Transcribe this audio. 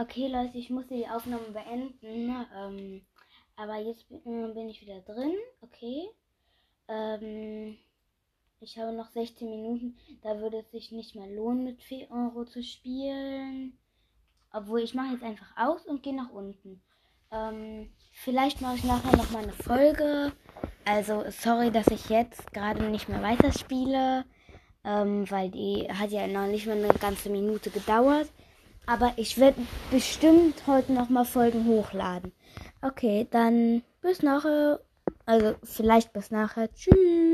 Okay, Leute, ich muss die Aufnahme beenden. Ähm, aber jetzt bin, äh, bin ich wieder drin. Okay. Ähm, ich habe noch 16 Minuten. Da würde es sich nicht mehr lohnen, mit 4 Euro zu spielen. Obwohl, ich mache jetzt einfach aus und gehe nach unten. Ähm, vielleicht mache ich nachher noch mal eine Folge. Also, sorry, dass ich jetzt gerade nicht mehr weiterspiele. Ähm, weil die hat ja noch nicht mal eine ganze Minute gedauert. Aber ich werde bestimmt heute noch mal Folgen hochladen. Okay, dann bis nachher. Also vielleicht bis nachher. Tschüss.